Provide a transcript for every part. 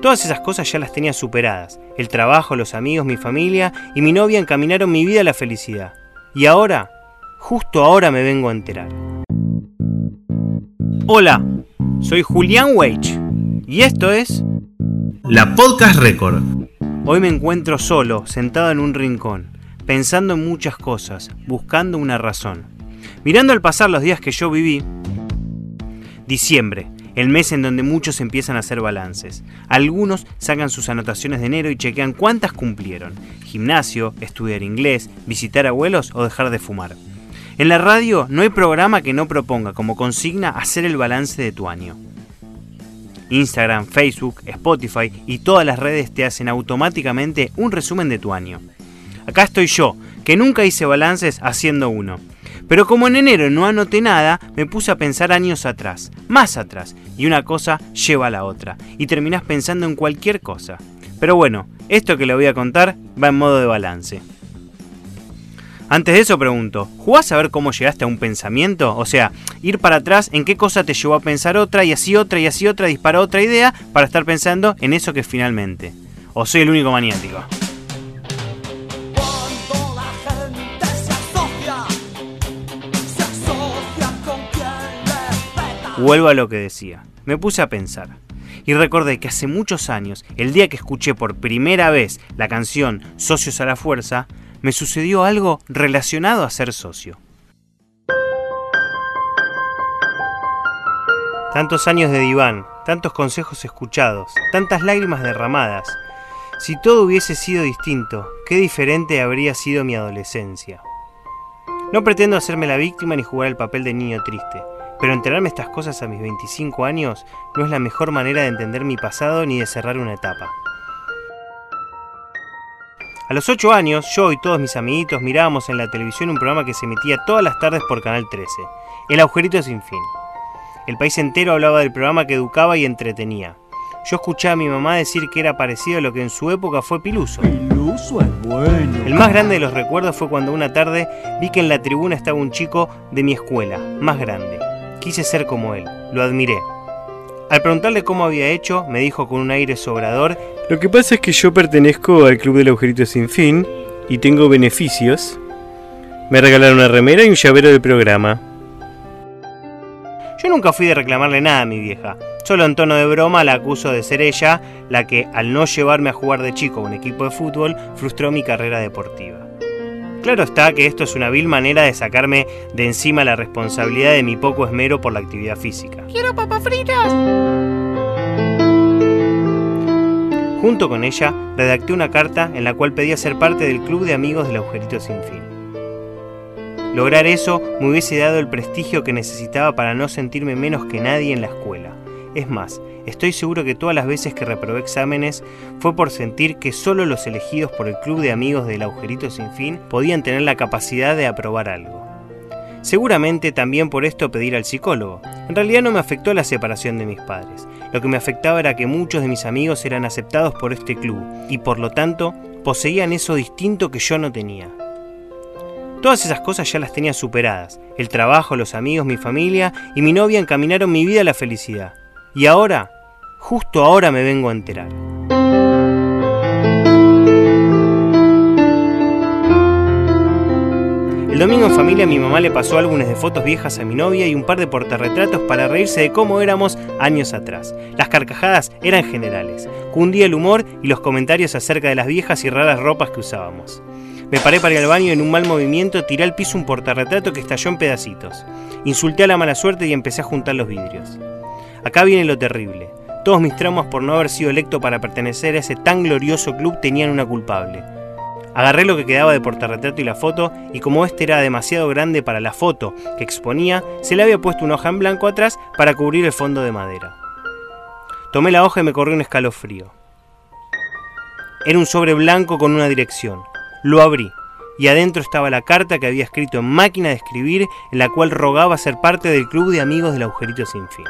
Todas esas cosas ya las tenía superadas. El trabajo, los amigos, mi familia y mi novia encaminaron mi vida a la felicidad. Y ahora, justo ahora me vengo a enterar. Hola, soy Julián Weich y esto es La Podcast Record. Hoy me encuentro solo, sentado en un rincón, pensando en muchas cosas, buscando una razón. Mirando al pasar los días que yo viví, diciembre, el mes en donde muchos empiezan a hacer balances. Algunos sacan sus anotaciones de enero y chequean cuántas cumplieron. Gimnasio, estudiar inglés, visitar abuelos o dejar de fumar. En la radio no hay programa que no proponga como consigna hacer el balance de tu año. Instagram, Facebook, Spotify y todas las redes te hacen automáticamente un resumen de tu año. Acá estoy yo, que nunca hice balances haciendo uno. Pero como en enero no anoté nada, me puse a pensar años atrás, más atrás, y una cosa lleva a la otra, y terminás pensando en cualquier cosa. Pero bueno, esto que le voy a contar va en modo de balance. Antes de eso pregunto, ¿jugás a ver cómo llegaste a un pensamiento? O sea, ir para atrás en qué cosa te llevó a pensar otra y así otra y así otra, dispara otra idea para estar pensando en eso que finalmente. ¿O soy el único maniático? Vuelvo a lo que decía. Me puse a pensar. Y recordé que hace muchos años, el día que escuché por primera vez la canción Socios a la Fuerza, me sucedió algo relacionado a ser socio. Tantos años de diván, tantos consejos escuchados, tantas lágrimas derramadas. Si todo hubiese sido distinto, qué diferente habría sido mi adolescencia. No pretendo hacerme la víctima ni jugar el papel de niño triste. Pero enterarme estas cosas a mis 25 años no es la mejor manera de entender mi pasado ni de cerrar una etapa. A los 8 años, yo y todos mis amiguitos mirábamos en la televisión un programa que se emitía todas las tardes por Canal 13, El Agujerito Sin Fin. El país entero hablaba del programa que educaba y entretenía. Yo escuchaba a mi mamá decir que era parecido a lo que en su época fue Piluso. Piluso es bueno. El más grande de los recuerdos fue cuando una tarde vi que en la tribuna estaba un chico de mi escuela, más grande. Quise ser como él, lo admiré. Al preguntarle cómo había hecho, me dijo con un aire sobrador, Lo que pasa es que yo pertenezco al Club del Agujerito Sin Fin y tengo beneficios. Me regalaron una remera y un llavero del programa. Yo nunca fui de reclamarle nada a mi vieja. Solo en tono de broma la acuso de ser ella la que, al no llevarme a jugar de chico a un equipo de fútbol, frustró mi carrera deportiva. Claro está que esto es una vil manera de sacarme de encima la responsabilidad de mi poco esmero por la actividad física. ¡Quiero papas fritas! Junto con ella, redacté una carta en la cual pedía ser parte del club de amigos del agujerito sin fin. Lograr eso me hubiese dado el prestigio que necesitaba para no sentirme menos que nadie en la escuela. Es más, estoy seguro que todas las veces que reprobé exámenes fue por sentir que solo los elegidos por el club de amigos del agujerito sin fin podían tener la capacidad de aprobar algo. Seguramente también por esto pedir al psicólogo. En realidad no me afectó la separación de mis padres. Lo que me afectaba era que muchos de mis amigos eran aceptados por este club y por lo tanto poseían eso distinto que yo no tenía. Todas esas cosas ya las tenía superadas. El trabajo, los amigos, mi familia y mi novia encaminaron mi vida a la felicidad. Y ahora, justo ahora me vengo a enterar. El domingo en familia mi mamá le pasó álbumes de fotos viejas a mi novia y un par de portarretratos para reírse de cómo éramos años atrás. Las carcajadas eran generales. Cundía el humor y los comentarios acerca de las viejas y raras ropas que usábamos. Me paré para ir al baño en un mal movimiento tiré al piso un portarretrato que estalló en pedacitos. Insulté a la mala suerte y empecé a juntar los vidrios. Acá viene lo terrible. Todos mis traumas por no haber sido electo para pertenecer a ese tan glorioso club tenían una culpable. Agarré lo que quedaba de portarretrato y la foto, y como este era demasiado grande para la foto que exponía, se le había puesto una hoja en blanco atrás para cubrir el fondo de madera. Tomé la hoja y me corrió un escalofrío. Era un sobre blanco con una dirección. Lo abrí y adentro estaba la carta que había escrito en máquina de escribir en la cual rogaba ser parte del club de amigos del agujerito sin fin.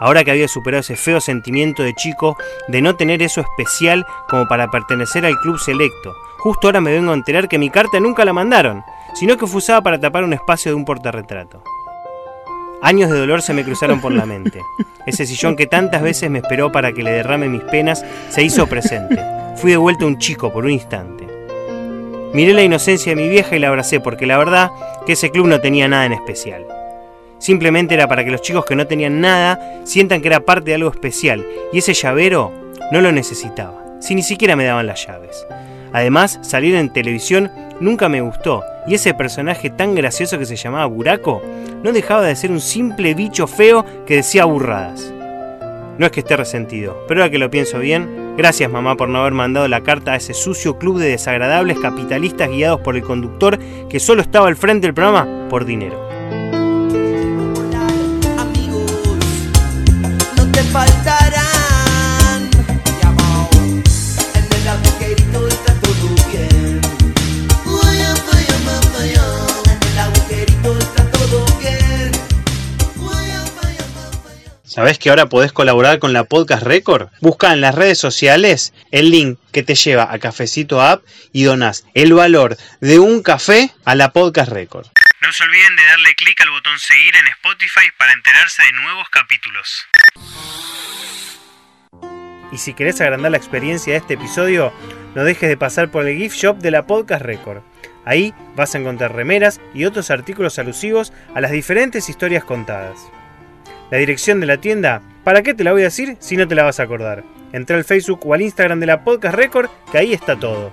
Ahora que había superado ese feo sentimiento de chico de no tener eso especial como para pertenecer al club selecto, justo ahora me vengo a enterar que mi carta nunca la mandaron, sino que fue usada para tapar un espacio de un portarretrato. Años de dolor se me cruzaron por la mente. Ese sillón que tantas veces me esperó para que le derrame mis penas se hizo presente. Fui de vuelta un chico por un instante. Miré la inocencia de mi vieja y la abracé porque la verdad que ese club no tenía nada en especial. Simplemente era para que los chicos que no tenían nada sientan que era parte de algo especial y ese llavero no lo necesitaba, si ni siquiera me daban las llaves. Además, salir en televisión nunca me gustó y ese personaje tan gracioso que se llamaba Buraco no dejaba de ser un simple bicho feo que decía burradas. No es que esté resentido, pero ahora que lo pienso bien, gracias mamá por no haber mandado la carta a ese sucio club de desagradables capitalistas guiados por el conductor que solo estaba al frente del programa por dinero. ¿Sabés que ahora podés colaborar con la Podcast Record? Busca en las redes sociales el link que te lleva a Cafecito App y donás el valor de un café a la Podcast Record. No se olviden de darle clic al botón seguir en Spotify para enterarse de nuevos capítulos. Y si querés agrandar la experiencia de este episodio, no dejes de pasar por el gift shop de la Podcast Record. Ahí vas a encontrar remeras y otros artículos alusivos a las diferentes historias contadas. La dirección de la tienda, ¿para qué te la voy a decir si no te la vas a acordar? Entra al Facebook o al Instagram de la Podcast Record, que ahí está todo.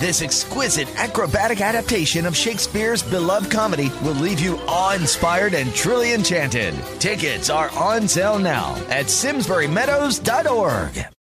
This exquisite acrobatic adaptation of Shakespeare's beloved comedy will leave you awe inspired and truly enchanted. Tickets are on sale now at SimsburyMeadows.org.